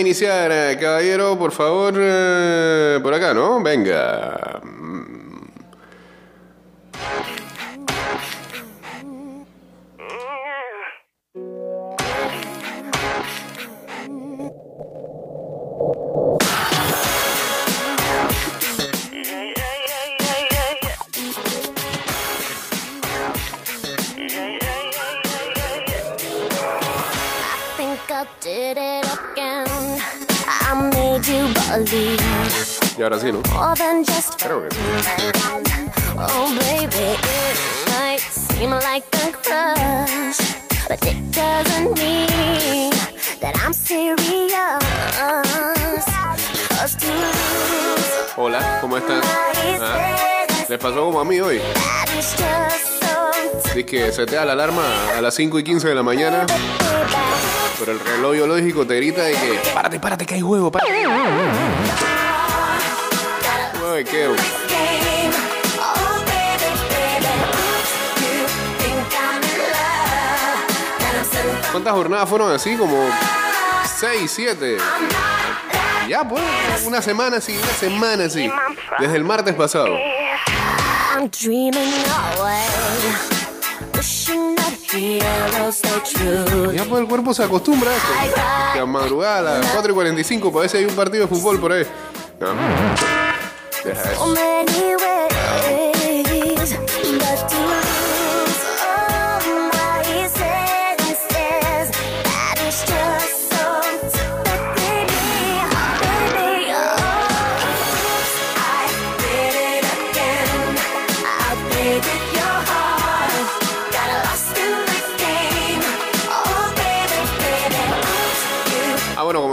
iniciar, eh, caballero, por favor, eh, por acá, ¿no? Venga. Y ahora sí, ¿no? Creo que sí. Oh, baby, it might seem like a crush, but it doesn't mean that I'm serious. 'Cause to lose Hola, ¿cómo están? Ah, ¿Les pasó como a mí hoy? that is just so Dice que se te da la alarma a las 5 y 15 de la mañana, pero el reloj biológico te grita de que párate, párate, que hay huevo, párate. So ¿Cuántas jornadas fueron así? Como 6, 7. Ya, pues, una semana así, una semana así. Desde el martes pasado. Ya, pues, el cuerpo se acostumbra a eso. Que a madrugada a las 4 y 45, para ver si hay un partido de fútbol por ahí. No. Deja So many ways,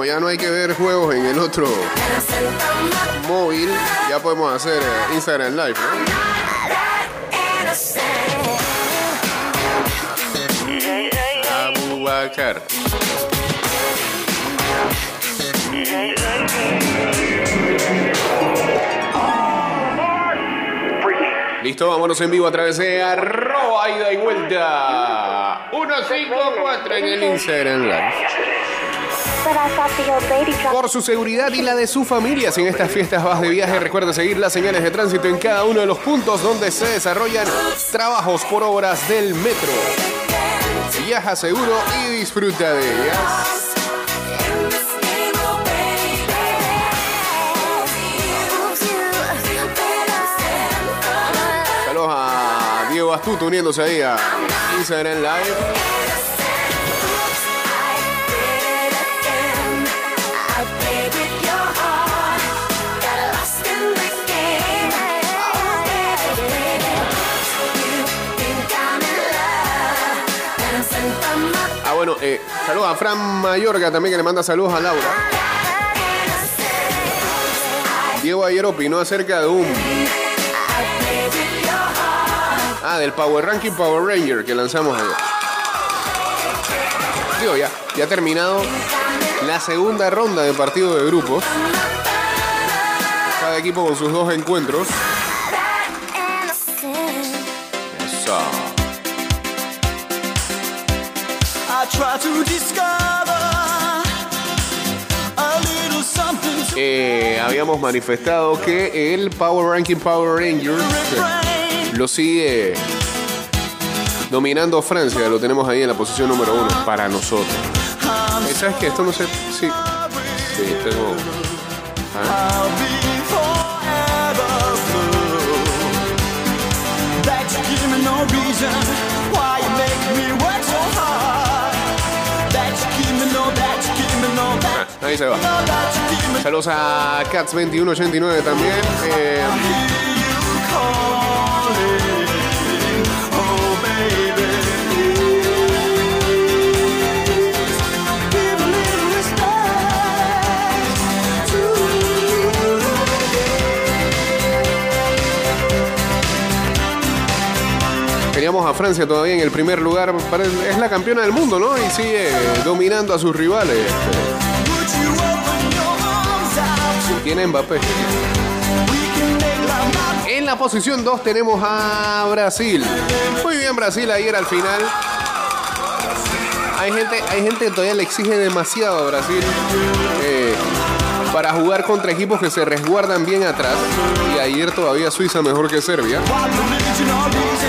ya no hay que ver juegos en el otro móvil, ya podemos hacer eh, Instagram Live, ¿no? Abubakar. Listo, vámonos en vivo a través de arroba ida y vuelta. 154 en el Instagram Live. Por su seguridad y la de su familia, si en estas fiestas vas de viaje, recuerda seguir las señales de tránsito en cada uno de los puntos donde se desarrollan trabajos por obras del metro. Viaja seguro y disfruta de ellas. Saludos a Diego Astuto uniéndose ahí a Instagram Live. Bueno, eh, saludos a Fran Mayorga también que le manda saludos a Laura. Diego ayer opinó acerca de un. Ah, del Power Ranking Power Ranger que lanzamos ayer. Digo, ya, ya ha terminado la segunda ronda de partido de grupos. Cada equipo con sus dos encuentros. Eso. Eh, habíamos manifestado que el Power Ranking Power Rangers lo sigue dominando Francia. Lo tenemos ahí en la posición número uno para nosotros. Eh, ¿Sabes qué? Esto no sé. Sí. Sí, tengo. Ah, ahí se va. Saludos a Cats2189 también. Eh, teníamos a Francia todavía en el primer lugar. Es la campeona del mundo, ¿no? Y sigue dominando a sus rivales. En la posición 2 tenemos a Brasil. Muy bien Brasil ayer al final. Hay gente, hay gente que todavía le exige demasiado a Brasil eh, para jugar contra equipos que se resguardan bien atrás. Y ayer todavía Suiza mejor que Serbia.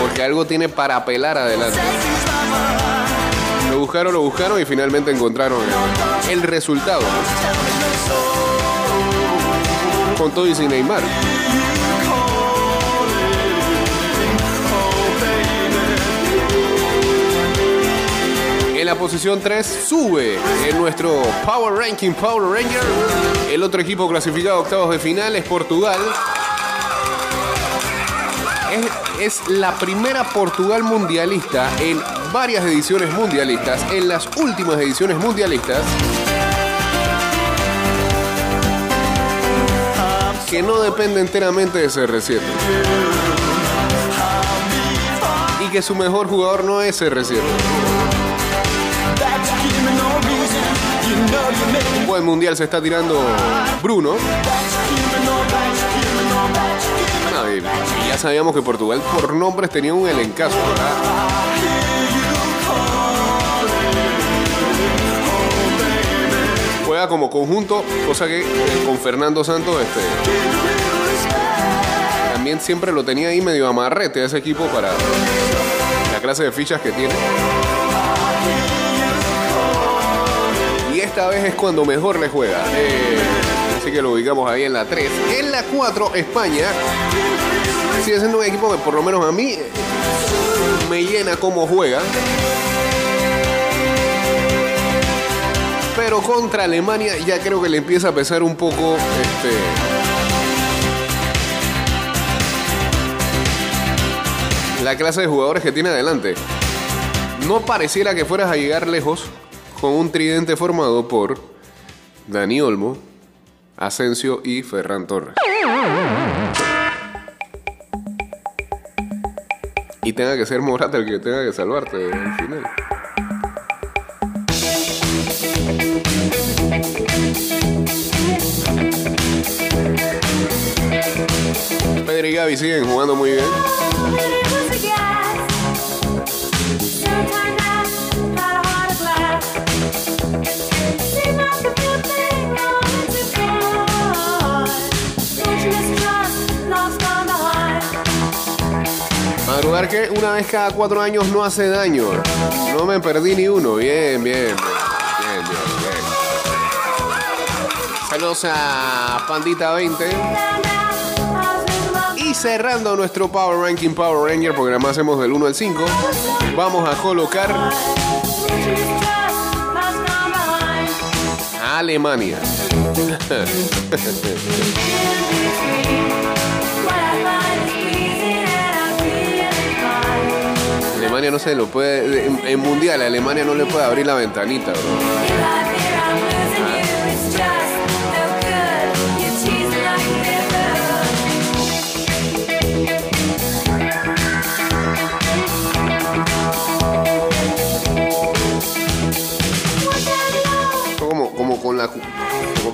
Porque algo tiene para apelar adelante. Lo buscaron, lo buscaron y finalmente encontraron el resultado. Con todo y sin Neymar. En la posición 3 sube en nuestro Power Ranking Power Ranger. El otro equipo clasificado a octavos de final es Portugal. Es, es la primera Portugal mundialista en varias ediciones mundialistas, en las últimas ediciones mundialistas, que no depende enteramente de CR7. Y que su mejor jugador no es CR7. Un buen mundial se está tirando Bruno. Ya sabíamos que Portugal por nombres tenía un elencazo, ¿verdad? Como conjunto, cosa que eh, con Fernando Santos este, también siempre lo tenía ahí medio amarrete a ese equipo para la clase de fichas que tiene. Y esta vez es cuando mejor le juega. Eh, así que lo ubicamos ahí en la 3. En la 4, España. Sigue siendo un equipo que por lo menos a mí me llena cómo juega. Pero contra Alemania ya creo que le empieza a pesar un poco este, la clase de jugadores que tiene adelante. No pareciera que fueras a llegar lejos con un tridente formado por Dani Olmo, Asensio y Ferran Torres. Y tenga que ser Morata el que tenga que salvarte al final. Gaby siguen jugando muy bien. Madrugar que una vez cada cuatro años no hace daño. No me perdí ni uno. Bien, bien, bien. Bien, bien. Saludos a Pandita 20. Cerrando nuestro Power Ranking Power Ranger, porque nada más hacemos del 1 al 5, vamos a colocar Alemania. Alemania no se lo puede. En, en mundial, Alemania no le puede abrir la ventanita, bro.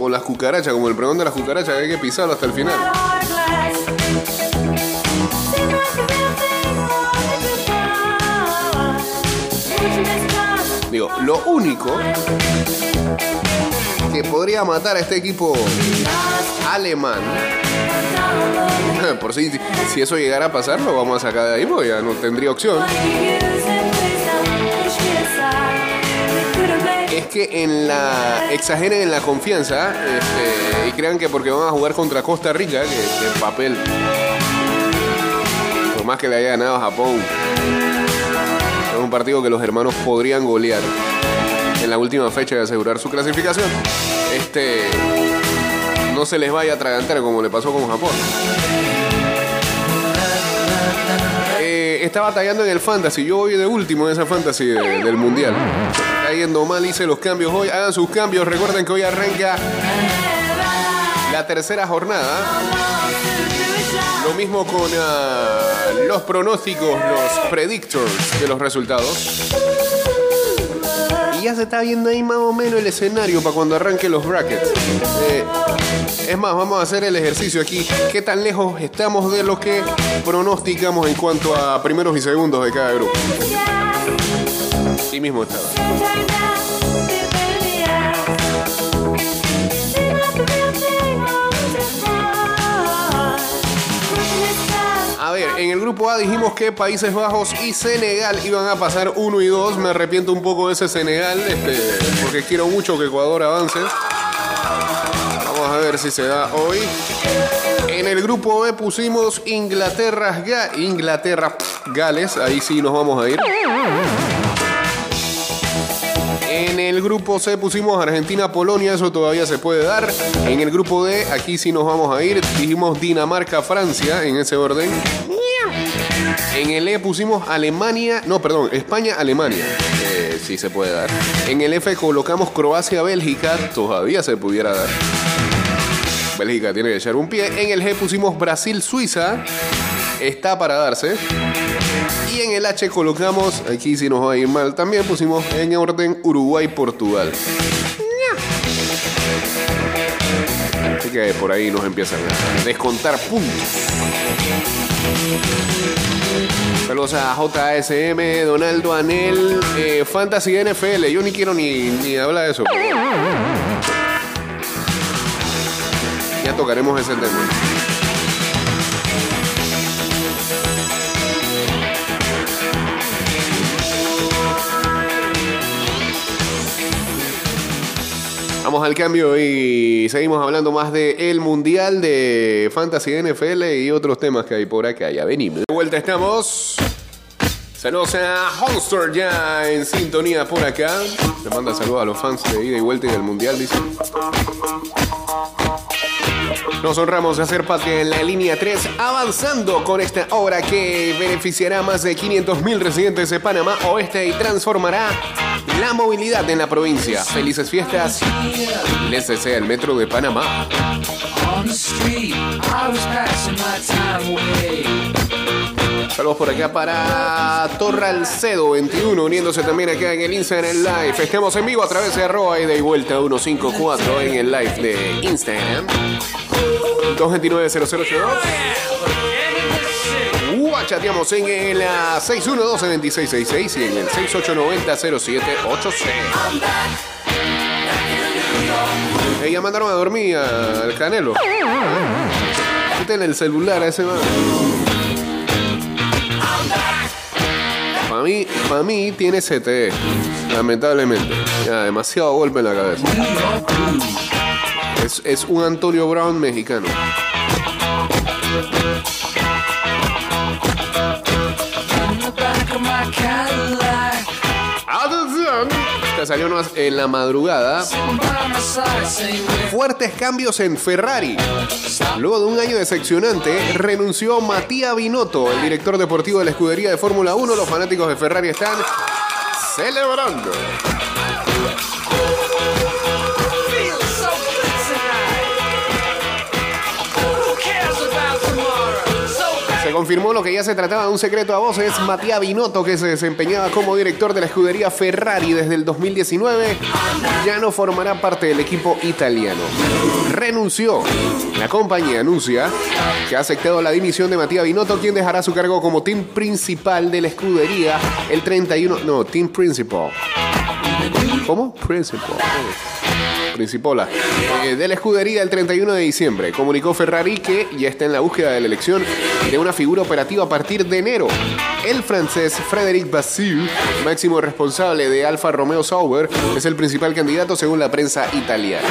Con las cucarachas, como el pregón de las cucarachas, que hay que pisarlo hasta el final. Digo, lo único que podría matar a este equipo alemán, por si, si eso llegara a pasar, lo vamos a sacar de ahí, porque ya no tendría opción. Es que en la exageren en la confianza este, y crean que porque van a jugar contra Costa Rica, que, papel, por más que le haya ganado a Japón, es un partido que los hermanos podrían golear en la última fecha de asegurar su clasificación. Este no se les vaya a atragantar como le pasó con Japón. Eh, está batallando en el fantasy. Yo voy de último en esa fantasy de- del mundial. Está yendo mal, hice los cambios hoy. Hagan sus cambios. Recuerden que hoy arranca la tercera jornada. Lo mismo con ah, los pronósticos, los predictors de los resultados. Y ya se está viendo ahí más o menos el escenario para cuando arranque los brackets. Eh, es más, vamos a hacer el ejercicio aquí. ¿Qué tan lejos estamos de lo que pronosticamos en cuanto a primeros y segundos de cada grupo? Mismo estaba. A ver, en el grupo A dijimos que Países Bajos y Senegal iban a pasar 1 y 2. Me arrepiento un poco de ese Senegal, este, porque quiero mucho que Ecuador avance. Vamos a ver si se da hoy. En el grupo B pusimos Inglaterra, Inglaterra, Gales. Ahí sí nos vamos a ir. El grupo C pusimos Argentina, Polonia, eso todavía se puede dar. En el grupo D, aquí sí nos vamos a ir. Dijimos Dinamarca, Francia, en ese orden. En el E pusimos Alemania, no, perdón, España, Alemania. Eh, sí se puede dar. En el F colocamos Croacia, Bélgica, todavía se pudiera dar. Bélgica tiene que echar un pie. En el G pusimos Brasil, Suiza. Está para darse. Y en el H colocamos, aquí sí nos va a ir mal, también pusimos en orden Uruguay, Portugal. Así que por ahí nos empiezan a descontar puntos. Saludos a JSM, Donaldo Anel, eh, Fantasy NFL. Yo ni quiero ni, ni hablar de eso. Ya tocaremos ese tema. Al cambio y seguimos hablando más de el Mundial de Fantasy NFL y otros temas que hay por acá. Ya venimos. De vuelta estamos. Saludos a Holster ya en sintonía por acá. Le manda saludos a los fans de ida y vuelta y del Mundial, dice. Nos honramos de hacer patria en la línea 3, avanzando con esta obra que beneficiará a más de 500.000 residentes de Panamá Oeste y transformará la movilidad en la provincia. Felices fiestas. Les desea el Metro de Panamá. Saludos por acá para Torralcedo 21, uniéndose también acá en el Instagram Live. Estamos en vivo a través de arroba ida y vuelta 154 en el live de Instagram. 229-0082. Uh, chateamos en el ah, 612-2666 y en el 6890-0786. Ella mandaron a dormir al Canelo. Quiten el celular a ese man. Para mí, para mí tiene CTE, lamentablemente. Ya, demasiado golpe en la cabeza. Es, un Antonio Brown mexicano. Esta salió en la madrugada. Fuertes cambios en Ferrari. Luego de un año decepcionante, renunció Matías Binotto, el director deportivo de la escudería de Fórmula 1. Los fanáticos de Ferrari están celebrando. Confirmó lo que ya se trataba de un secreto a voces. Matías Binotto, que se desempeñaba como director de la escudería Ferrari desde el 2019, ya no formará parte del equipo italiano. Renunció. La compañía anuncia que ha aceptado la dimisión de Matías Binotto, quien dejará su cargo como team principal de la escudería el 31. No, team principal. ¿Cómo? Principal. Principola, eh, de la escudería el 31 de diciembre. Comunicó Ferrari que ya está en la búsqueda de la elección de una figura operativa a partir de enero. El francés Frédéric Basile, máximo responsable de Alfa Romeo Sauber, es el principal candidato según la prensa italiana.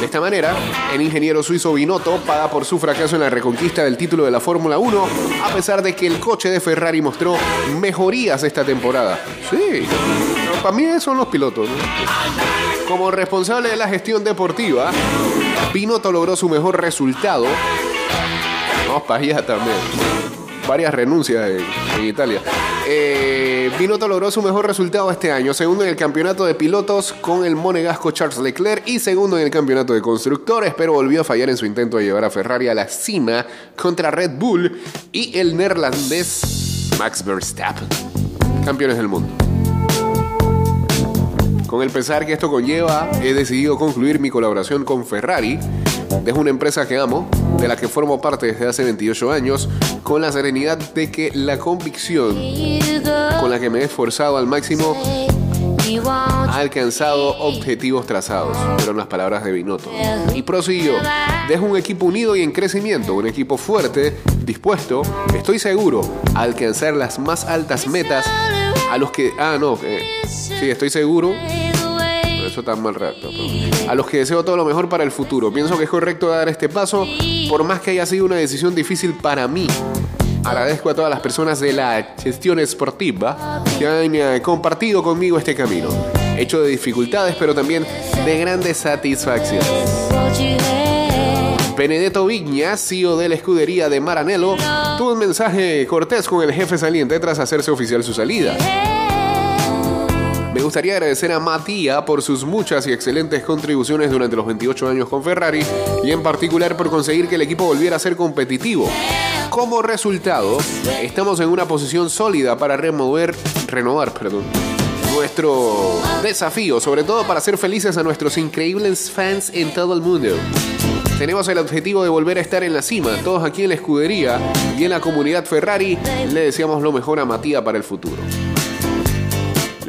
De esta manera, el ingeniero suizo Binotto paga por su fracaso en la reconquista del título de la Fórmula 1, a pesar de que el coche de Ferrari mostró mejorías esta temporada. Sí, para mí son los pilotos. Como responsable de la gestión deportiva, Binotto logró su mejor resultado. Vamos para allá también. Varias renuncias en, en Italia. Eh, Binotto logró su mejor resultado este año, segundo en el campeonato de pilotos con el monegasco Charles Leclerc y segundo en el campeonato de constructores, pero volvió a fallar en su intento de llevar a Ferrari a la cima contra Red Bull y el neerlandés Max Verstappen, campeones del mundo. Con el pesar que esto conlleva, he decidido concluir mi colaboración con Ferrari. Es una empresa que amo de la que formo parte desde hace 28 años, con la serenidad de que la convicción con la que me he esforzado al máximo ha alcanzado objetivos trazados, fueron las palabras de Binotto. Y prosiguió, dejo un equipo unido y en crecimiento, un equipo fuerte, dispuesto, estoy seguro, a alcanzar las más altas metas a los que... Ah, no, eh, sí, estoy seguro. Está mal rato. A los que deseo todo lo mejor para el futuro. Pienso que es correcto dar este paso, por más que haya sido una decisión difícil para mí. Agradezco a todas las personas de la gestión esportiva que han eh, compartido conmigo este camino, hecho de dificultades, pero también de grandes satisfacciones. Benedetto Vigna, CEO de la escudería de Maranello, tuvo un mensaje cortés con el jefe saliente tras hacerse oficial su salida. Me gustaría agradecer a Mattia por sus muchas y excelentes contribuciones durante los 28 años con Ferrari y en particular por conseguir que el equipo volviera a ser competitivo. Como resultado, estamos en una posición sólida para remover, renovar perdón, nuestro desafío, sobre todo para hacer felices a nuestros increíbles fans en todo el mundo. Tenemos el objetivo de volver a estar en la cima. Todos aquí en la escudería y en la comunidad Ferrari le deseamos lo mejor a Mattia para el futuro.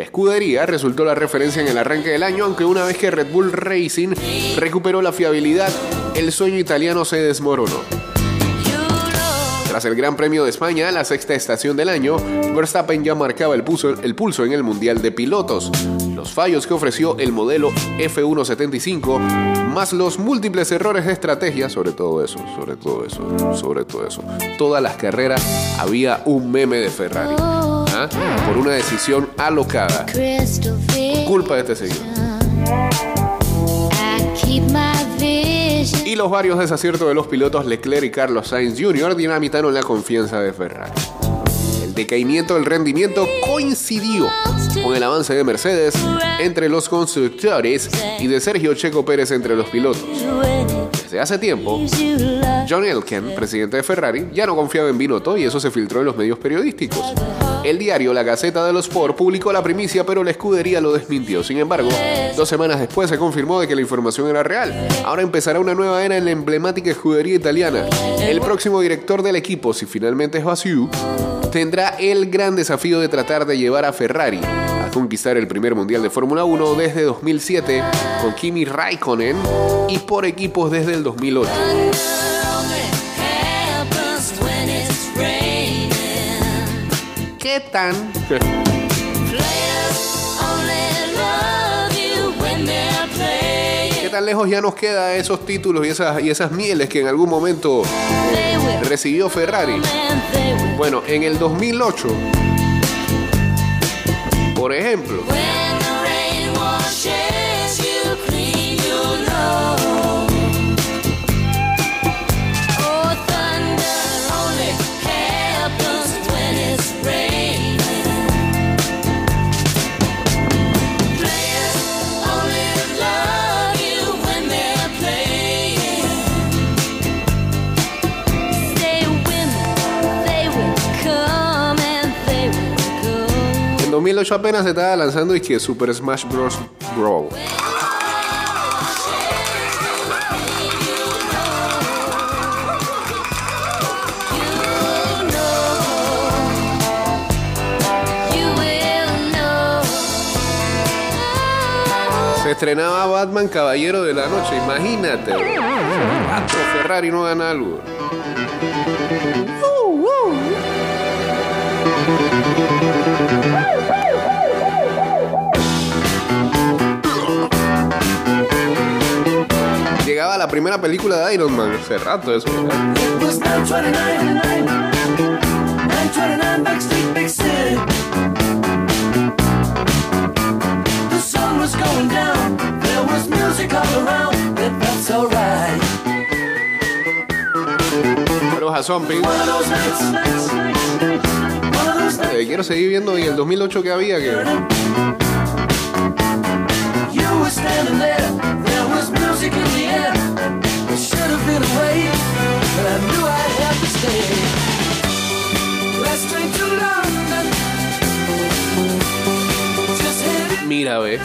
Escudería resultó la referencia en el arranque del año, aunque una vez que Red Bull Racing recuperó la fiabilidad, el sueño italiano se desmoronó. Tras el Gran Premio de España, la sexta estación del año, Verstappen ya marcaba el pulso, el pulso en el Mundial de Pilotos. Los fallos que ofreció el modelo F175, más los múltiples errores de estrategia, sobre todo eso, sobre todo eso, sobre todo eso. Todas las carreras había un meme de Ferrari. Por una decisión alocada. Culpa de este señor. Y los varios desaciertos de los pilotos Leclerc y Carlos Sainz Jr. dinamitaron la confianza de Ferrari. El decaimiento del rendimiento coincidió con el avance de Mercedes entre los constructores y de Sergio Checo Pérez entre los pilotos. Desde hace tiempo, John Elken, presidente de Ferrari, ya no confiaba en Binotto y eso se filtró en los medios periodísticos. El diario La Gaceta de los Sport publicó la primicia, pero la escudería lo desmintió. Sin embargo, dos semanas después se confirmó de que la información era real. Ahora empezará una nueva era en la emblemática escudería italiana. El próximo director del equipo, si finalmente es Vassiu, tendrá el gran desafío de tratar de llevar a Ferrari a conquistar el primer mundial de Fórmula 1 desde 2007 con Kimi Raikkonen y por equipos desde el 2008. ¿Qué tan? ¿Qué tan lejos ya nos queda esos títulos y esas, y esas mieles que en algún momento recibió Ferrari? Bueno, en el 2008, por ejemplo, 2008 apenas se estaba lanzando y que Super Smash Bros. Brawl. Se estrenaba Batman Caballero de la Noche, imagínate. Ferrari no gana algo. Llegaba la primera película de Iron Man, hace rato eso. It was 929, 929 Backstreet Big City. The sun was going down, there was music all around, it felt so right. Pero nights. Eh, quiero seguir viendo y el 2008 que había que standing there, there was music in should have been away, but I knew I'd have to stay. Let's train to London. Just headed mira ve.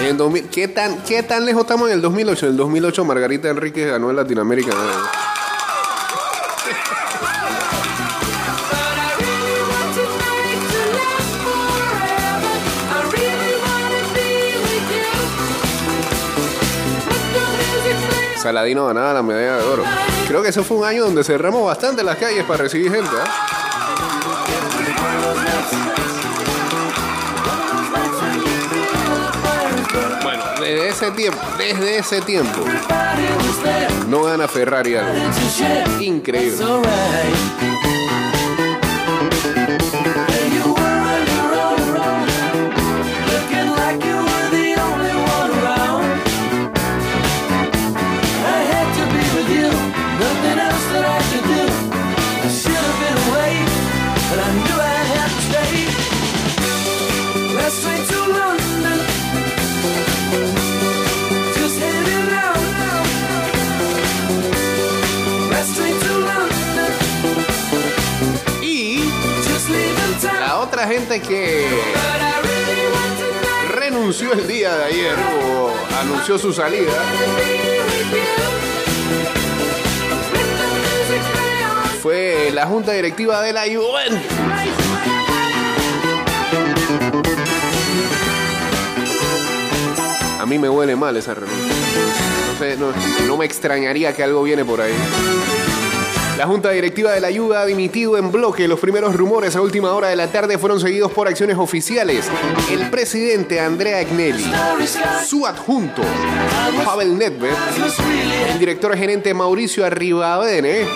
En el 2000 ¿qué tan qué tan lejos estamos en el 2008 en el 2008 Margarita Enríquez ganó en Latinoamérica Saladino ganaba la medalla de oro. Creo que ese fue un año donde cerramos bastante las calles para recibir gente. ¿ah? Bueno, desde ese tiempo, desde ese tiempo, no gana Ferrari algo. Increíble. La gente que renunció el día de ayer o anunció su salida fue la junta directiva de la Juventus. A mí me huele mal esa renuncia. No, no me extrañaría que algo viene por ahí. La junta directiva de la Juve ha dimitido en bloque. Los primeros rumores a última hora de la tarde fueron seguidos por acciones oficiales. El presidente Andrea Agnelli, su adjunto Pavel Nedved, el director gerente Mauricio Arribavene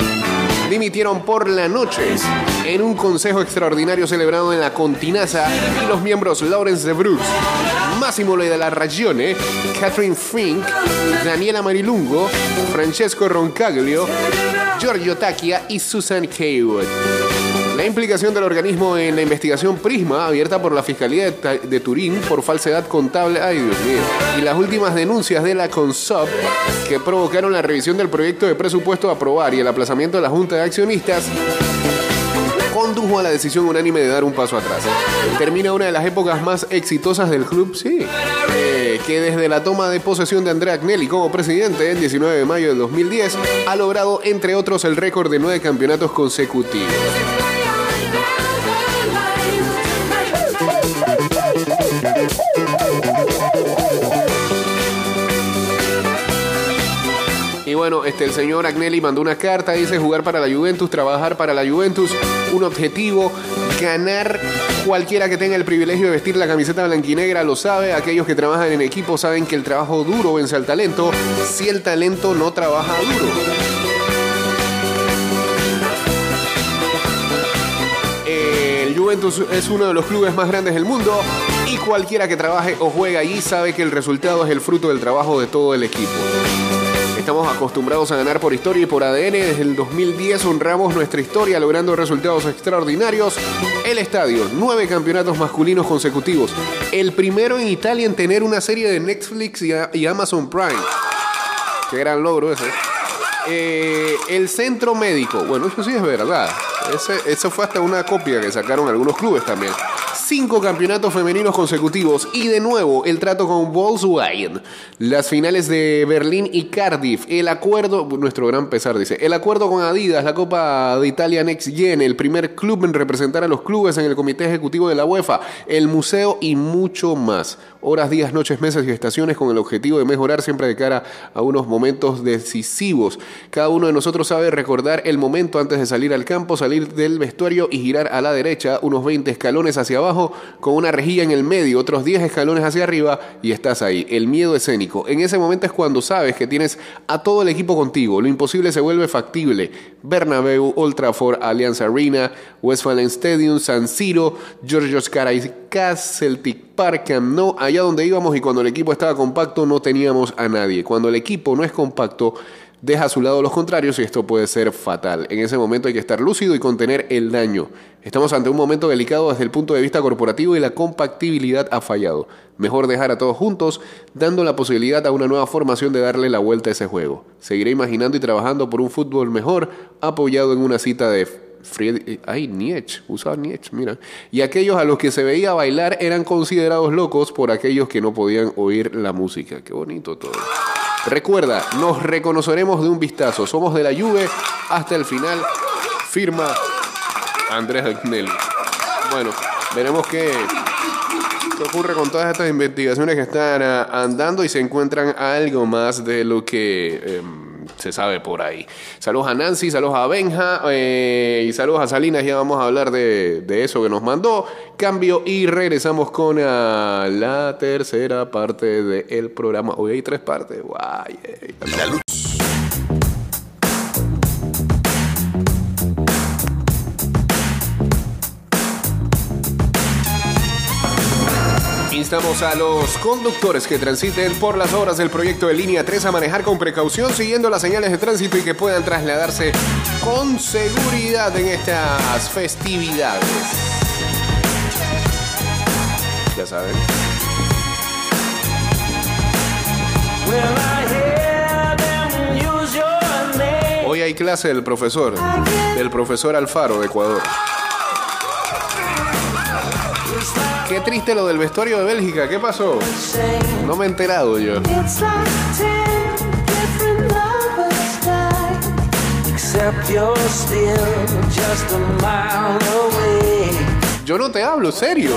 dimitieron por la noche en un consejo extraordinario celebrado en la Continaza y los miembros Lawrence de Bruce, Massimo de la Ragione, Catherine Fink, Daniela Marilungo, Francesco Roncaglio, Giorgio Tacchia y Susan Haywood. La implicación del organismo en la investigación Prisma, abierta por la Fiscalía de, Turín por falsedad contable, ay Dios mío, y las últimas denuncias de la CONSOB que provocaron la revisión del proyecto de presupuesto a aprobar y el aplazamiento de la Junta de Accionistas, condujo a la decisión unánime de dar un paso atrás. Termina una de las épocas más exitosas del club, sí, eh, que desde la toma de posesión de Andrea Agnelli como presidente el 19 de mayo del 2010 ha logrado, entre otros, el récord de nueve campeonatos consecutivos. Bueno, este, el señor Agnelli mandó una carta, dice jugar para la Juventus, trabajar para la Juventus, un objetivo, ganar. Cualquiera que tenga el privilegio de vestir la camiseta blanquinegra lo sabe, aquellos que trabajan en equipo saben que el trabajo duro vence al talento, si el talento no trabaja duro. El Juventus es uno de los clubes más grandes del mundo y cualquiera que trabaje o juegue allí sabe que el resultado es el fruto del trabajo de todo el equipo. Estamos acostumbrados a ganar por historia y por ADN. Desde el 2010 honramos nuestra historia logrando resultados extraordinarios. El estadio, nueve campeonatos masculinos consecutivos. El primero en Italia en tener una serie de Netflix y, Amazon Prime. Qué gran logro ese. Eh, el centro médico, bueno, eso sí es verdad. Eso fue hasta una copia que sacaron algunos clubes también. Cinco campeonatos femeninos consecutivos y de nuevo el trato con Volkswagen. Las finales de Berlín y Cardiff. El acuerdo, nuestro gran pesar dice, el acuerdo con Adidas, la Copa de Italia Next Gen, el primer club en representar a los clubes en el comité ejecutivo de la UEFA, el museo y mucho más. Horas, días, noches, meses y estaciones con el objetivo de mejorar siempre de cara a unos momentos decisivos. Cada uno de nosotros sabe recordar el momento antes de salir al campo, salir del vestuario y girar a la derecha unos 20 escalones hacia abajo con una rejilla en el medio, otros 10 escalones hacia arriba y estás ahí. El miedo escénico. En ese momento es cuando sabes que tienes a todo el equipo contigo. Lo imposible se vuelve factible. Bernabéu, Old Trafford, Allianz Arena, Westfalen Stadium, San Siro, Georgios Caracas, Celtic Park, Camp Nou, allá donde íbamos y cuando el equipo estaba compacto no teníamos a nadie. Cuando el equipo no es compacto, deja a su lado los contrarios y esto puede ser fatal. En ese momento hay que estar lúcido y contener el daño. Estamos ante un momento delicado desde el punto de vista corporativo y la compactibilidad ha fallado. Mejor dejar a todos juntos, dando la posibilidad a una nueva formación de darle la vuelta a ese juego. Seguiré imaginando y trabajando por un fútbol mejor, apoyado en una cita de Fried... Ay, Nietzsche, usaba Nietzsche, mira. Y aquellos a los que se veía bailar eran considerados locos por aquellos que no podían oír la música. Qué bonito todo. Recuerda, nos reconoceremos de un vistazo. Somos de la Juve hasta el final. Firma Andrés Agnelli. Bueno, veremos qué, qué ocurre con todas estas investigaciones que están ah, andando y se encuentran algo más de lo que em, se sabe por ahí. Saludos a Nancy, saludos a Benja eh, y saludos a Salinas. Ya vamos a hablar de, de eso que nos mandó. Cambio y regresamos con ah, la tercera parte del programa. Hoy hay tres partes. Guay. eh. La luz. Instamos a los conductores que transiten por las obras del proyecto de línea 3 a manejar con precaución siguiendo las señales de tránsito y que puedan trasladarse con seguridad en estas festividades. Ya saben. Hoy hay clase del profesor, del profesor Alfaro de Ecuador. Qué triste lo del vestuario de Bélgica, ¿qué pasó? No me he enterado yo. It's like ten different lovers died. Except you're still just a mile away. Yo no te hablo, serio.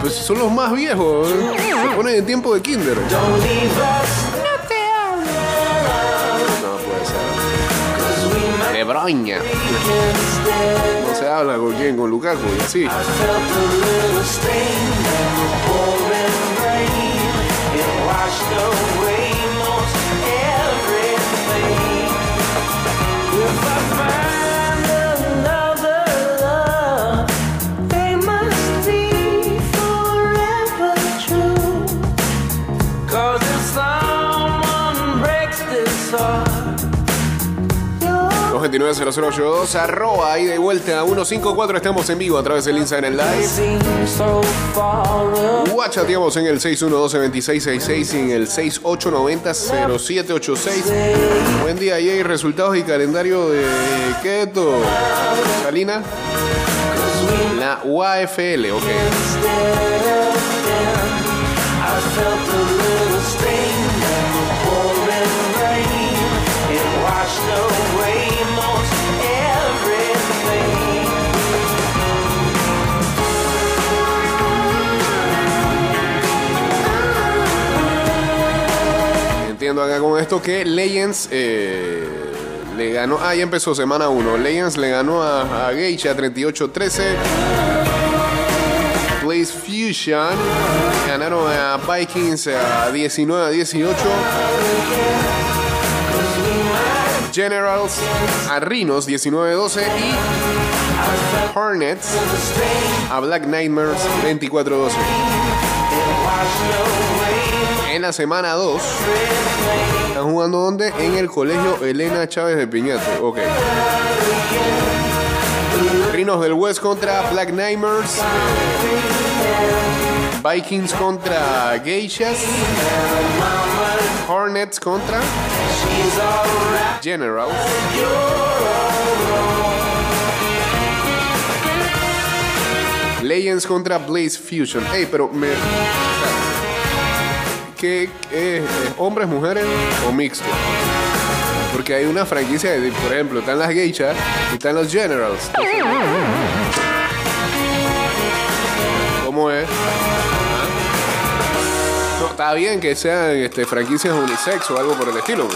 Pues son los más viejos. Se ponen en tiempo de kinder. Don't leave us. No puede ser. De broña. Habla con quién, con Lukaku y así. I 229-0082, arroba ahí de vuelta a 154. Estamos en vivo a través del Instagram Live. seem so far away. Chateamos en el 612-2666 y en el 6890-0786. Buen día, y hay resultados y calendario de Keto. Salina. La UAFL, ok. Entiendo acá con esto que Legends eh, le ganó. Ah, ya empezó semana 1. Legends le ganó a, a Geisha 38-13. Blaze Fusion ganaron a Vikings a 19-18. Generals a Rhinos 19-12 y Hornets a Black Nightmares 24-12. En la semana 2 están jugando donde? En el colegio Elena Chávez de Piñate. Ok. Rhinos del West contra Black Nightmares. Vikings contra Geishas. Hornets contra Generals. Legends contra Blaze Fusion. Ey, pero me. Qué- eh, ¿Hombres, mujeres o mixto? Porque hay una franquicia, de, por ejemplo, están las geishas y están los generals. ¿Cómo es? ¿Ah? No, está bien que sean este, franquicias unisex o algo por el estilo.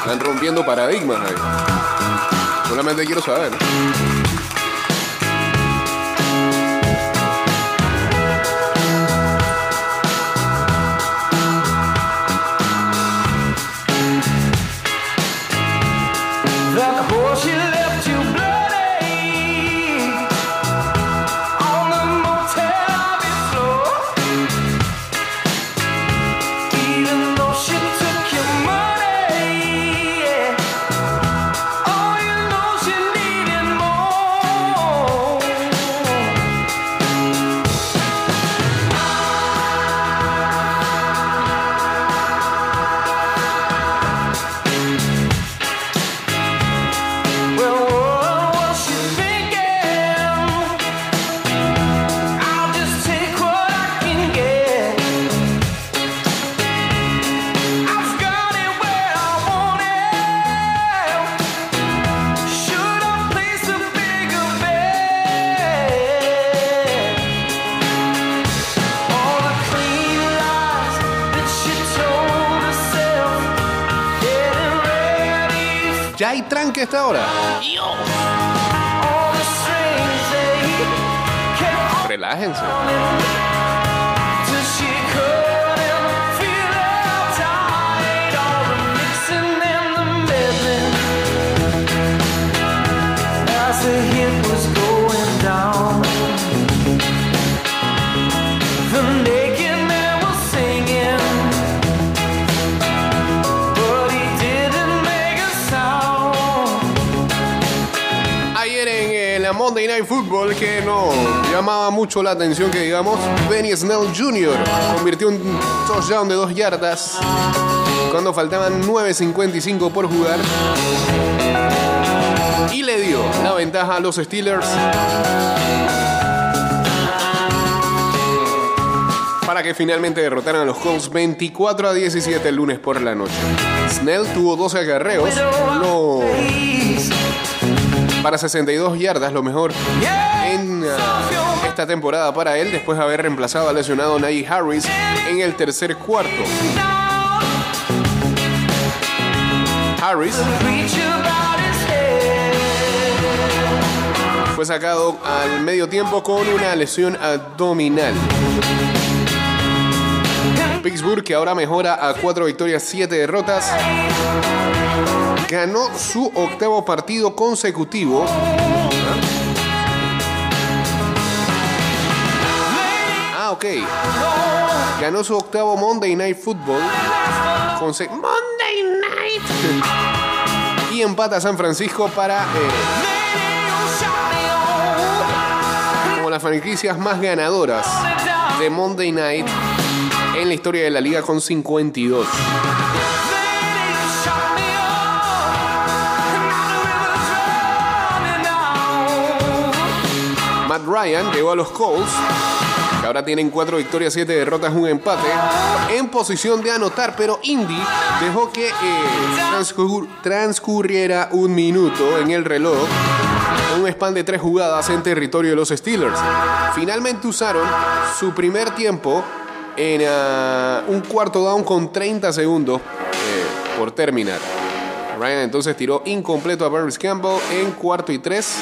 Están rompiendo paradigmas ahí. Solamente quiero saber. Strings they kept Relájense. La Monday Night Football, que no llamaba mucho la atención, que digamos, Benny Snell Jr. convirtió un touchdown de dos yardas cuando faltaban 9.55 por jugar. Y le dio la ventaja a los Steelers. Para que finalmente derrotaran a los Colts 24 a 17 el lunes por la noche. Snell tuvo 12 acarreos, no para 62 yardas, lo mejor en ah, esta temporada para él, después de haber reemplazado al lesionado Najee Harris en el tercer cuarto. Harris fue sacado al medio tiempo con una lesión abdominal. Pittsburgh, que ahora mejora a 4 victorias, 7 derrotas, ganó su octavo partido consecutivo. Ah, ok. Ganó su octavo Monday Night Football. conse- Monday Night. Y empata a San Francisco para eh, como las franquicias más ganadoras de Monday Night en la historia de la liga con 52. Matt Ryan llegó a los Colts, que ahora tienen 4 victorias, 7 derrotas, un empate, en posición de anotar, pero Indy dejó que eh, transcur- transcurriera un minuto en el reloj un span de 3 jugadas en territorio de los Steelers. Finalmente usaron su primer tiempo en ah, un cuarto down con 30 segundos eh, por terminar. Ryan entonces tiró incompleto a Barris Campbell en cuarto y 3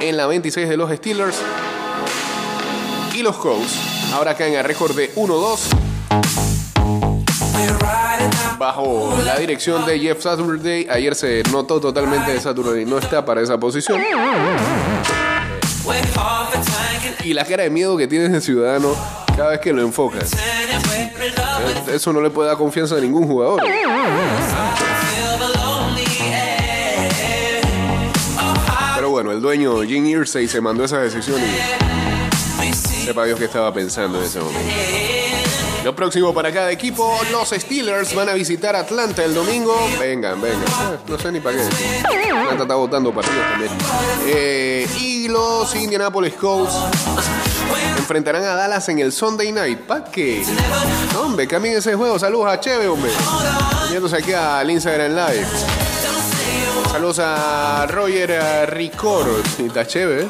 en la 26 de los Steelers. Y los Colts ahora caen a récord de 1-2 bajo la dirección de Jeff Saturday. Ayer se notó totalmente de Saturday, no está para esa posición. Y la cara de miedo que tiene ese ciudadano cada vez que lo enfocas. Eso no le puede dar confianza a ningún jugador. Pero bueno, el dueño Jim Irsay se mandó esa decisión y sepa Dios que estaba pensando en ese momento. Lo próximo para cada equipo, los Steelers van a visitar Atlanta el domingo. Vengan, vengan. Eh, No sé ni para qué. Atlanta está votando partidos también. Eh, y los Indianapolis Colts enfrentarán a Dallas en el Sunday Night. ¿Para qué? Hombre, cambien ese juego. Saludos a Cheve, hombre. Yéndose aquí al Instagram Live. Saludos a Roger eh, Ricor. Está chévere.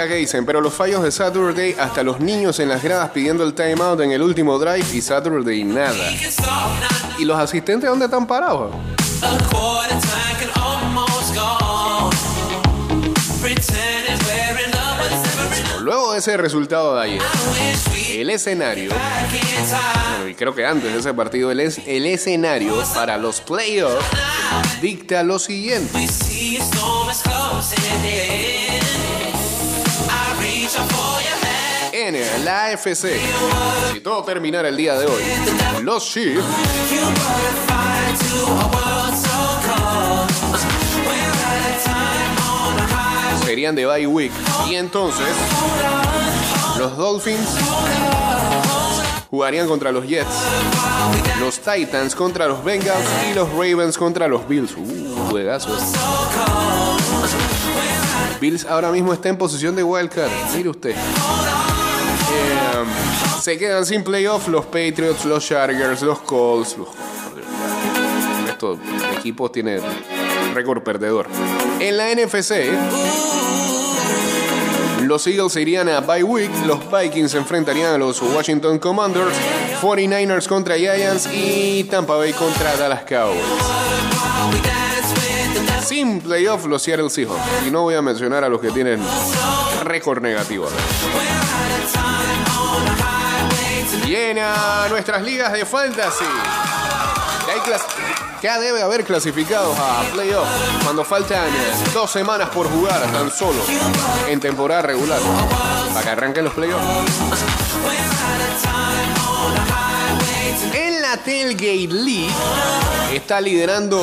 Acá que dicen, pero los fallos de Saturday, hasta los niños en las gradas pidiendo el timeout en el último drive y Saturday nada. ¿Y los asistentes dónde están parados? Luego de ese resultado de ayer, el escenario, bueno, y creo que antes de ese partido, el, el escenario para los playoffs dicta lo siguiente. En la AFC, si todo terminara el día de hoy, los Chiefs serían de bye week y entonces los Dolphins jugarían contra los Jets, los Titans contra los Bengals y los Ravens contra los Bills. Uh, juegazo. Bills ahora mismo está en posición de wildcard. Mire usted. Eh, se quedan sin playoff los Patriots, los Chargers, los Colts. Los... Estos equipos tienen Récord perdedor. En la NFC, los Eagles irían a bye week, los Vikings se enfrentarían a los Washington Commanders, 49ers contra Giants y Tampa Bay contra Dallas Cowboys. Sin playoff los Seattle Seahawks. Y no voy a mencionar a los que tienen récord negativo. Llena nuestras ligas de fantasy. Ya, debe haber clasificados a playoff cuando faltan eh, dos semanas por jugar tan solo en temporada regular para que arranquen los playoffs. En la Tailgate League está liderando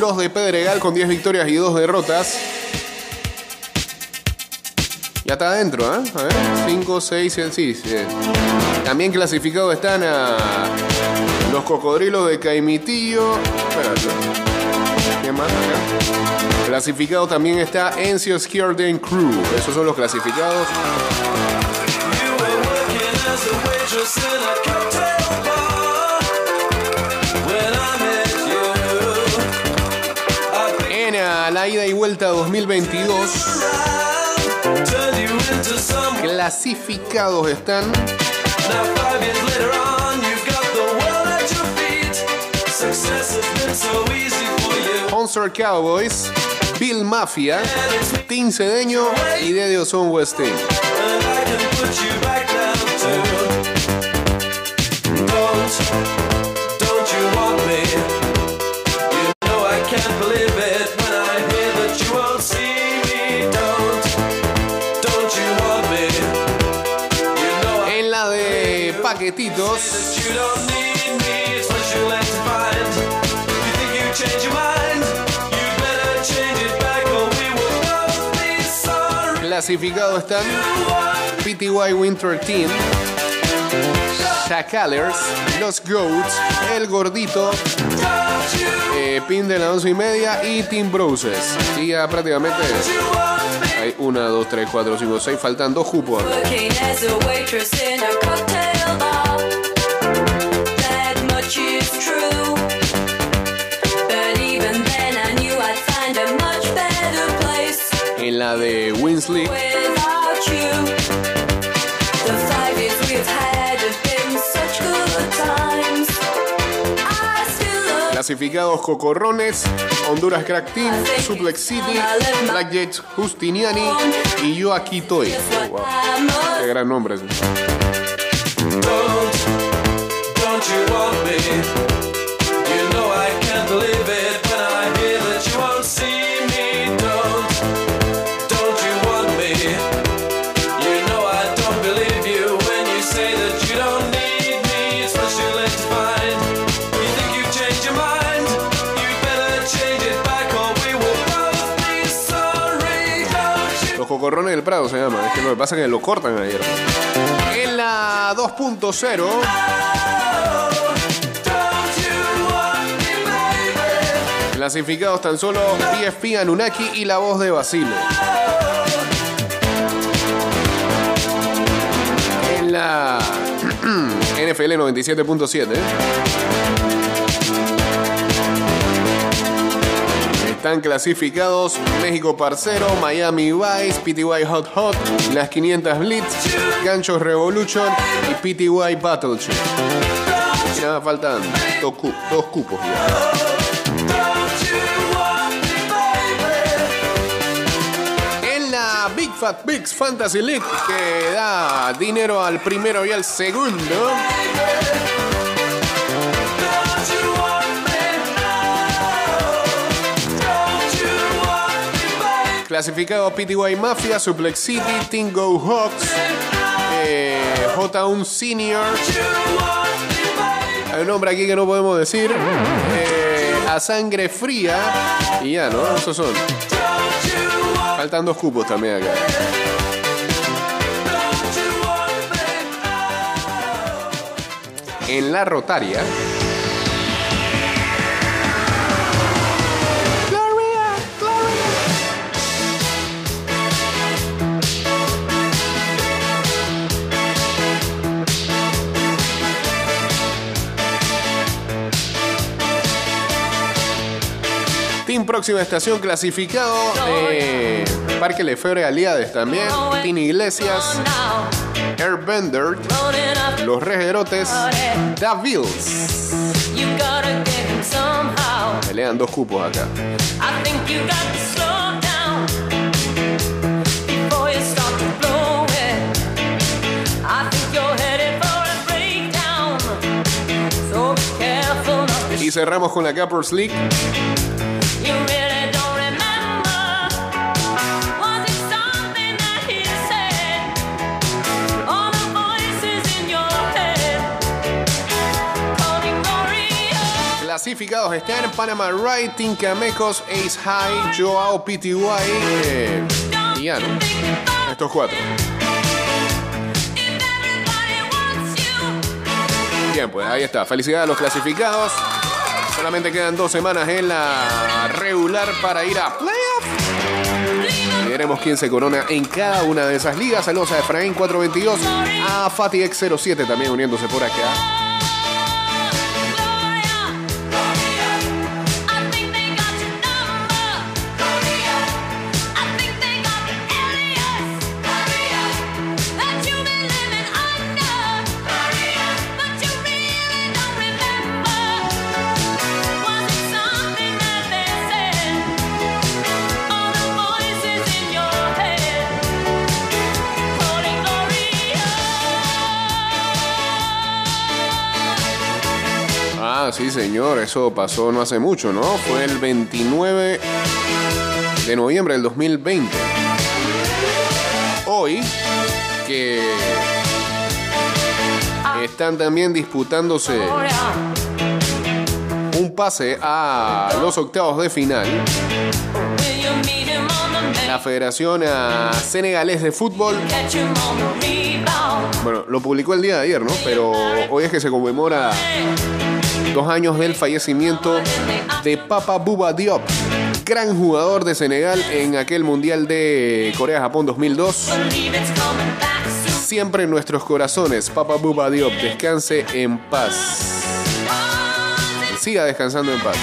los de Pedregal con 10 victorias y 2 derrotas. Ya está adentro, ¿eh? A ver, 5, 6, 7, sí, sí. También clasificados están a los cocodrilos de Caimitillo. Espérate. ¿Quién más acá? Clasificado también está Encio Skierden Crew. Esos son los clasificados. La ida y vuelta 2022, Turned you into someone. clasificados están. Concert Cowboys, Bill Mafia, Team Cedeño y Dedio Son Westin. Clasificados están PTY Winter Team, Chacalers, Los Goats, El Gordito, eh, Pin de la 11 y media y Team Broses. Y ya prácticamente hay 1, 2, 3, 4, 5, 6, faltan dos cupos. Still love clasificados Cocorrones, Honduras Crack Team, Suplex City, Black Jets Justiniani y Yo Aquí Toy. qué gran nombre. Los Cocorrones del Prado se llama. Es que lo que pasa es que lo cortan ayer. En la 2.0, Don't you want me, baby? clasificados tan solo PFP Anunnaki y la voz de Basile. En la NFL 97.7. Están clasificados México Parcero, Miami Vice, PTY Hot Hot, las 500 Blitz, Ganchos Revolution y PTY Battleship. Ya faltan dos, cu- dos cupos ya. Big Fat Bigs Fantasy League, que da dinero al primero y al segundo. Clasificado PTY Mafia, Suplex City, Tingo Hawks, eh, J1 Senior. Hay un nombre aquí que no podemos decir. eh, a sangre fría. Y ya, ¿no? Esos son. Faltan dos cupos también acá. En la rotaria. Próxima estación clasificado. eh, Parque Lefebvre Aliades también. Tini Iglesias. Airbender. Los Regerotes. The Bills. Pelean dos cupos acá. I think you got to slow Clasificados están Panama Right, Tincamecos, Ace High, Joao PTY eh, y Ano. Estos cuatro. Bien, pues ahí está. Felicidades a los clasificados. Solamente quedan dos semanas en la regular para ir a playoff. Veremos quién se corona en cada una de esas ligas. Saludos a Efraín 422, a Fatih X07 también uniéndose por acá. Señor. Eso pasó no hace mucho, ¿no? Fue el 29 de noviembre del 2020. Hoy, que están también disputándose un pase a los octavos de final. La Federación Senegalés de Fútbol, bueno, lo publicó el día de ayer, ¿no? Pero hoy es que se conmemora dos años del fallecimiento de Papa Bouba Diop, gran jugador de Senegal en aquel Mundial de Corea-Japón 2002. Believe it's coming back soon. Siempre en nuestros corazones, Papa Bouba Diop, descanse en paz. Siga descansando en paz.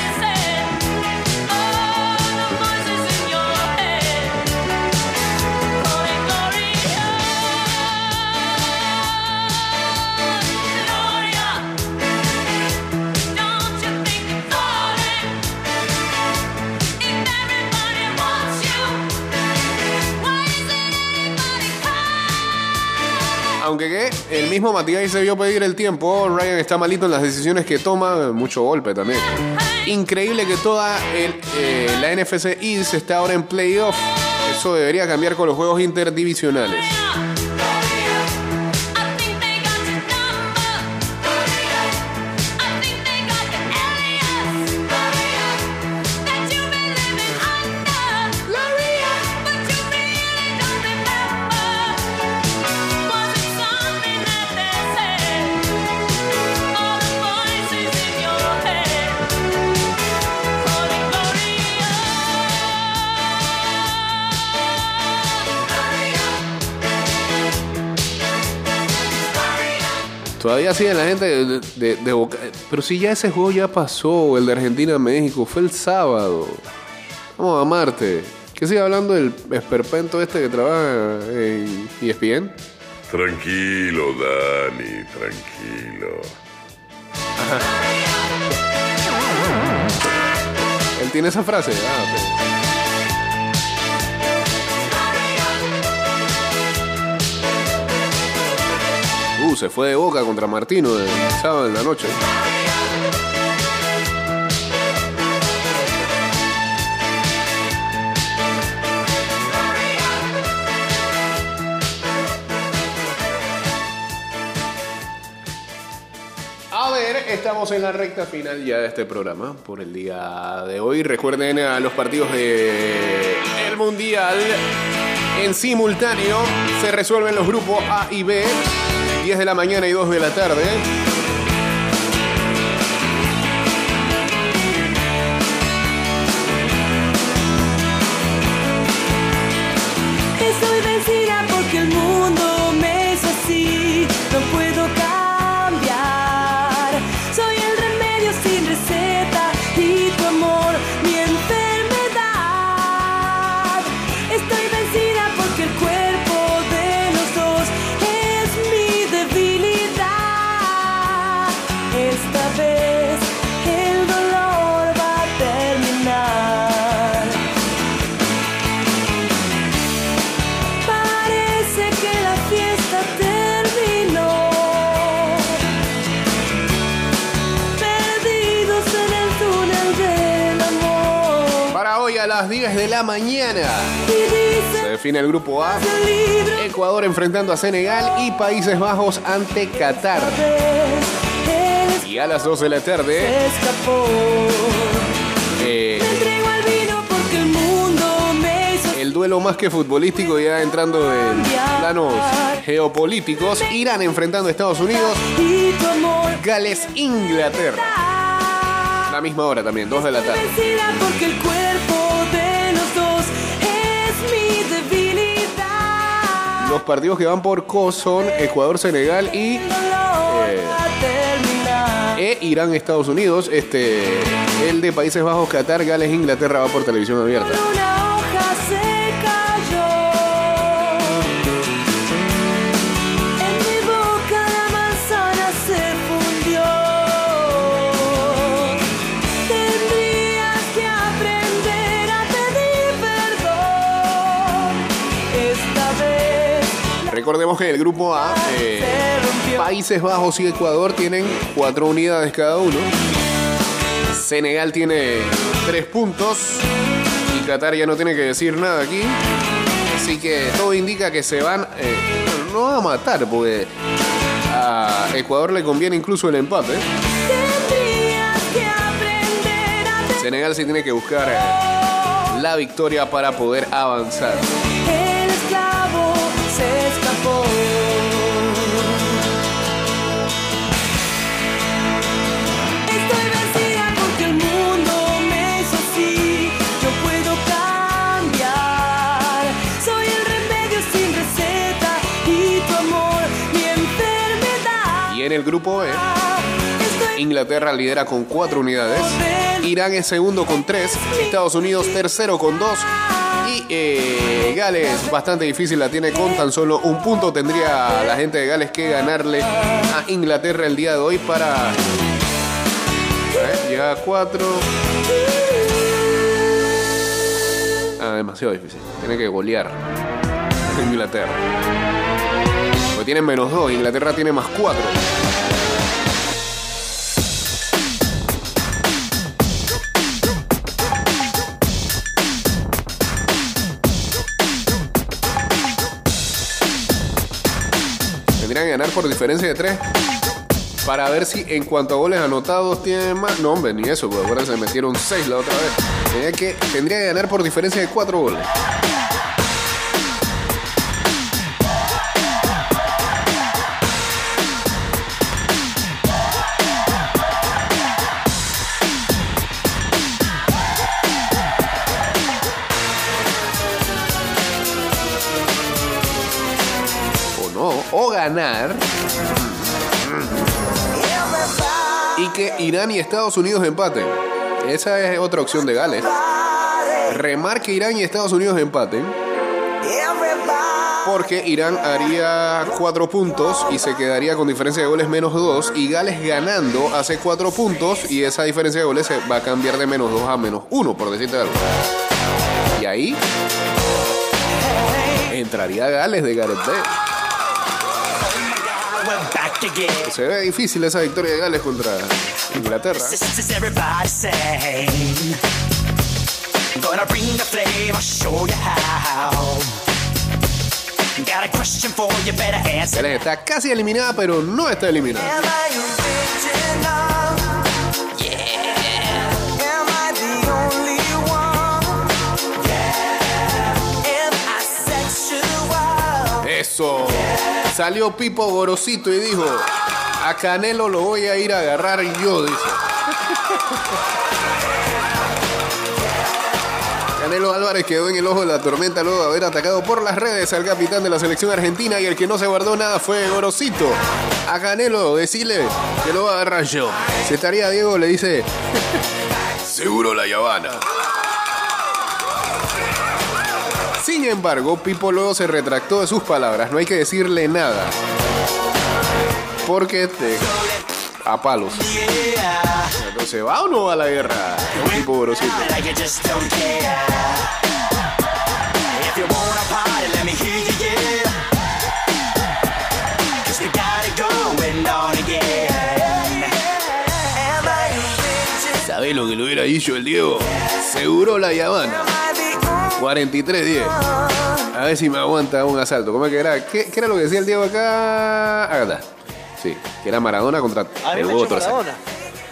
Aunque que el mismo Matías se vio pedir el tiempo, Ryan está malito en las decisiones que toma, mucho golpe también. Increíble que toda eh, la NFC East está ahora en playoff. Eso debería cambiar con los juegos interdivisionales. Todavía sigue la gente de, de- de Boca. Pero si ya ese juego ya pasó, el de Argentina-México, fue el sábado. Vamos a amarte. ¿Qué sigue hablando del esperpento este que trabaja en ESPN? Tranquilo, Dani, tranquilo. Él tiene esa frase. Ah, ok. Se fue de boca contra Martino el sábado en la noche. A ver, estamos en la recta final ya de este programa por el día de hoy. Recuerden a los partidos de Mundial en simultáneo. Se resuelven los grupos A y B, 10 de la mañana y 2 de la tarde. De la mañana. Se define el grupo A. Ecuador enfrentando a Senegal y Países Bajos ante Qatar. Y a las 2 de la tarde, eh, el duelo más que futbolístico ya entrando en planos geopolíticos. Irán enfrentando a Estados Unidos. Gales, Inglaterra. La misma hora también, 2 de la tarde. Los partidos que van por co son Ecuador, Senegal y Eh. e Irán, Estados Unidos. Este, el de Países Bajos, Qatar, Gales, Inglaterra va por televisión abierta. Recordemos que el grupo A, eh. Países Bajos y Ecuador tienen cuatro unidades cada uno. Senegal tiene tres puntos y Qatar ya no tiene que decir nada aquí. Así que todo indica que se van, eh, no a matar, porque a Ecuador le conviene incluso el empate. Senegal sí tiene que buscar eh, la victoria para poder avanzar. En el grupo Estoy Inglaterra lidera con cuatro unidades. Irán es segundo con tres. Estados Unidos tercero con dos. Y eh, Gales, bastante difícil, la tiene con tan solo un punto. Tendría la gente de Gales que ganarle a Inglaterra el día de hoy para ver, llegar a cuatro. Ah, demasiado difícil. Tiene que golear Inglaterra. Tienen menos dos. Inglaterra tiene más cuatro. Tendrían que ganar por diferencia de tres. Para ver si en cuanto a goles anotados tienen más. No, hombre, ni eso, porque acuérdense, metieron seis la otra vez. Tendría que, tendría que ganar por diferencia de cuatro goles. No, o ganar. Y que Irán y Estados Unidos empaten. Esa es otra opción de Gales. Remar que Irán y Estados Unidos empaten. Porque Irán haría cuatro puntos y se quedaría con diferencia de goles menos dos. Y Gales ganando hace cuatro puntos y esa diferencia de goles se va a cambiar de menos dos a menos uno, por decirte algo. Y ahí entraría Gales de Gareth Bale. Se ve difícil esa victoria de Gales contra Inglaterra. Gonna bring the flame, I'll show you how. Gales está casi eliminada, pero no está eliminada. Eso. Salió Pipo Gorosito y dijo, a Canelo lo voy a ir a agarrar yo, dice. Canelo Álvarez quedó en el ojo de la tormenta luego de haber atacado por las redes al capitán de la selección argentina y el que no se guardó nada fue Gorosito. A Canelo, decirle que lo va a agarrar yo. Si estaría Diego, le dice, seguro la Habana. Sin embargo, Pipo luego se retractó de sus palabras. No hay que decirle nada. Porque te... A palos. Yeah. Entonces, ¿va o no va a la guerra? Am I ¿Sabés lo que le hubiera dicho el Diego? Seguro la Habana. 43-10. A ver si me aguanta un asalto. ¿Cómo es que era? ¿Qué, qué era lo que decía el Diego acá? Está. Sí, que era Maradona contra A mí el huevo. Maradona.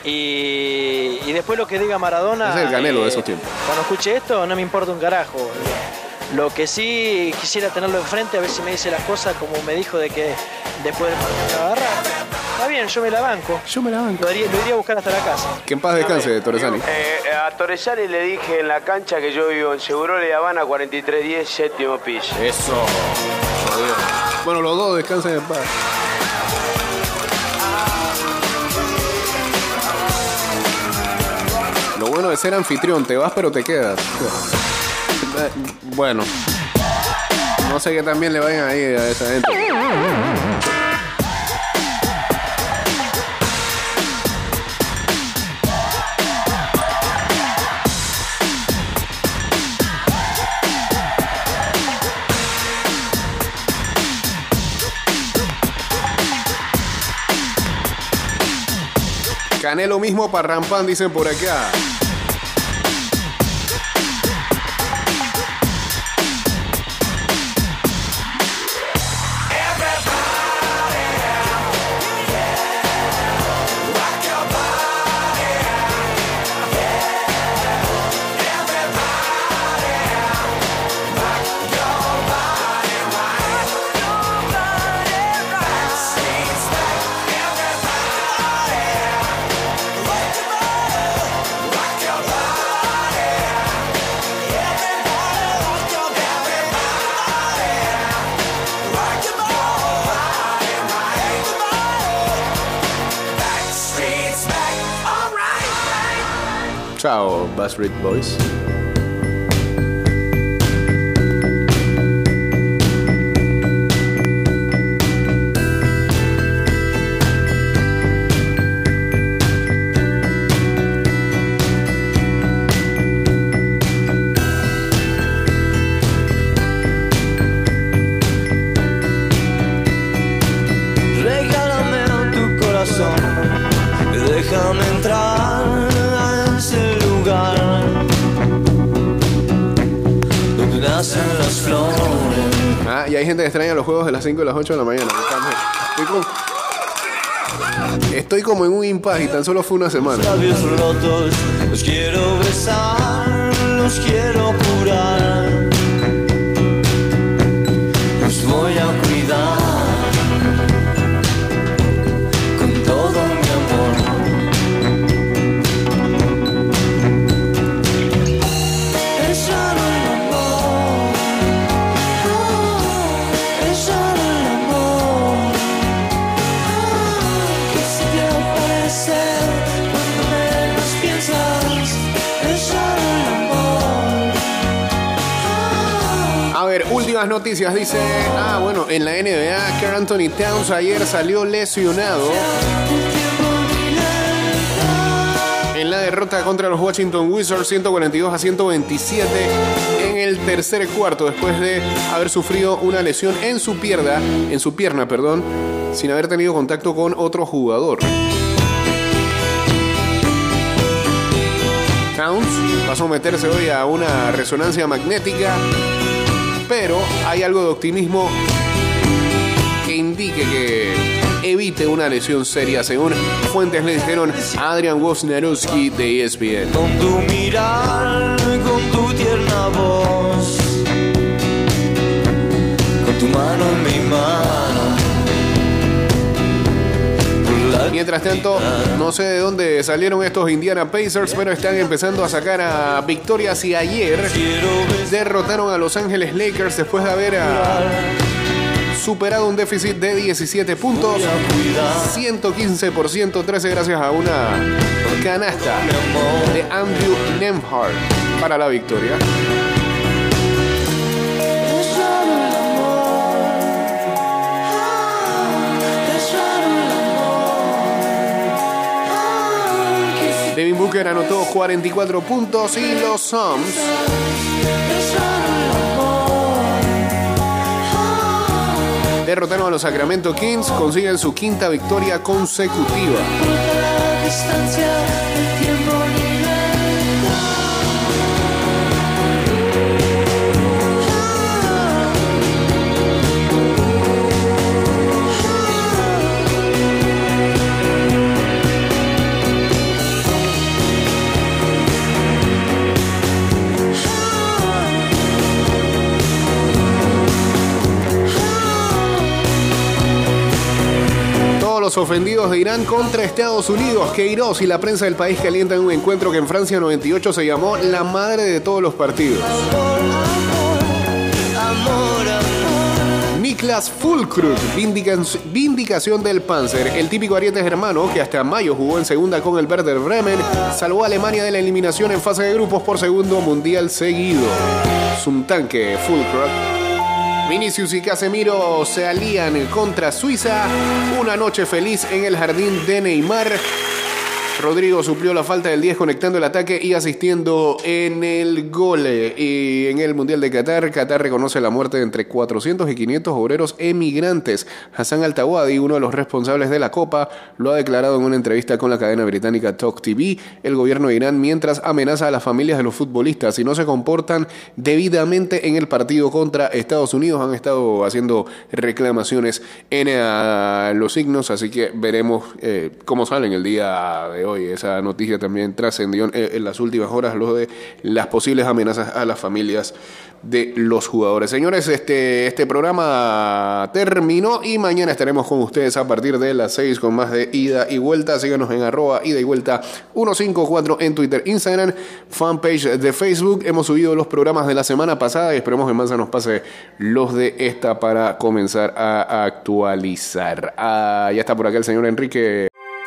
Y, y después lo que diga Maradona. Es el Canelo de eh, esos tiempos. Cuando escuche esto, no me importa un carajo. Lo que sí quisiera tenerlo enfrente, a ver si me dice las cosas como me dijo de que después del partido bien, yo me la banco. Yo me la banco. Lo iría, lo iría a buscar hasta la casa. Que en paz descanse, Torresani. Eh, a Torresani le dije en la cancha que yo vivo en Seguro de Habana 4310, séptimo piso. Eso. Bueno, los dos descansen en paz. Lo bueno de ser anfitrión, te vas pero te quedas. Eh, Bueno. No sé qué también le vayan ahí a esa gente. Canelo mismo para Rampán, dicen por acá. Ciao, Bus Read Boys. Los juegos de las 5 y las 8 de la mañana. Estoy como, estoy como en un impas y tan solo fue una semana. Labios rotos, los quiero besar, los quiero curar. Últimas noticias. Dice, ah, bueno, en la NBA, Carl Anthony Towns ayer salió lesionado en la derrota contra los Washington Wizards 142 a 127 en el tercer cuarto después de haber sufrido una lesión en su pierna, en su pierna, perdón, sin haber tenido contacto con otro jugador. Towns va a someterse hoy a una resonancia magnética, pero hay algo de optimismo que indique que evite una lesión seria, según fuentes le dijeron a Adrian Wojnarowski de ESPN. Con tu mirar, con tu tierna voz Con tu mano en mi mano Mientras tanto, no sé de dónde salieron estos Indiana Pacers, pero están empezando a sacar a victorias y ayer derrotaron a Los Ángeles Lakers después de haber ah, superado un déficit de 17 puntos, 115 por 113 gracias a una canasta de Andrew Nemhard para la victoria. Devin Booker anotó 44 puntos y los Suns derrotaron a los Sacramento Kings, consiguen su quinta victoria consecutiva. Ofendidos de Irán contra Estados Unidos. Queiroz y la prensa del país calientan un encuentro que en Francia 98 se llamó la madre de todos los partidos. Niklas Fulkrug, vindicación del Panzer, el típico ariete germano que hasta mayo jugó en segunda con el Werder Bremen, salvó a Alemania de la eliminación en fase de grupos por segundo mundial seguido. Es un tanque Fulkrug. Vinicius y Casemiro se alían contra Suiza. Una noche feliz en el jardín de Neymar. Rodrigo suplió la falta del 10 conectando el ataque y asistiendo en el gol. Y en el Mundial de Qatar, Qatar reconoce la muerte de entre 400 y 500 obreros emigrantes. Hassan Al-Tawadi, uno de los responsables de la Copa, lo ha declarado en una entrevista con la cadena británica Talk TV. El gobierno de Irán mientras amenaza a las familias de los futbolistas si no se comportan debidamente en el partido contra Estados Unidos. Han estado haciendo reclamaciones en eh, los signos, así que veremos eh, cómo salen el día de hoy. Esa noticia también trascendió en, las últimas horas, lo de las posibles amenazas a las familias de los jugadores. Señores, este, este programa terminó y mañana estaremos con ustedes a partir de las 6 con más de ida y vuelta. Síganos en arroba ida y vuelta 154 en Twitter, Instagram, fanpage de Facebook. Hemos subido los programas de la semana pasada y esperemos que Manza nos pase los de esta para comenzar a actualizar. Ah, ya está por acá el señor Enrique.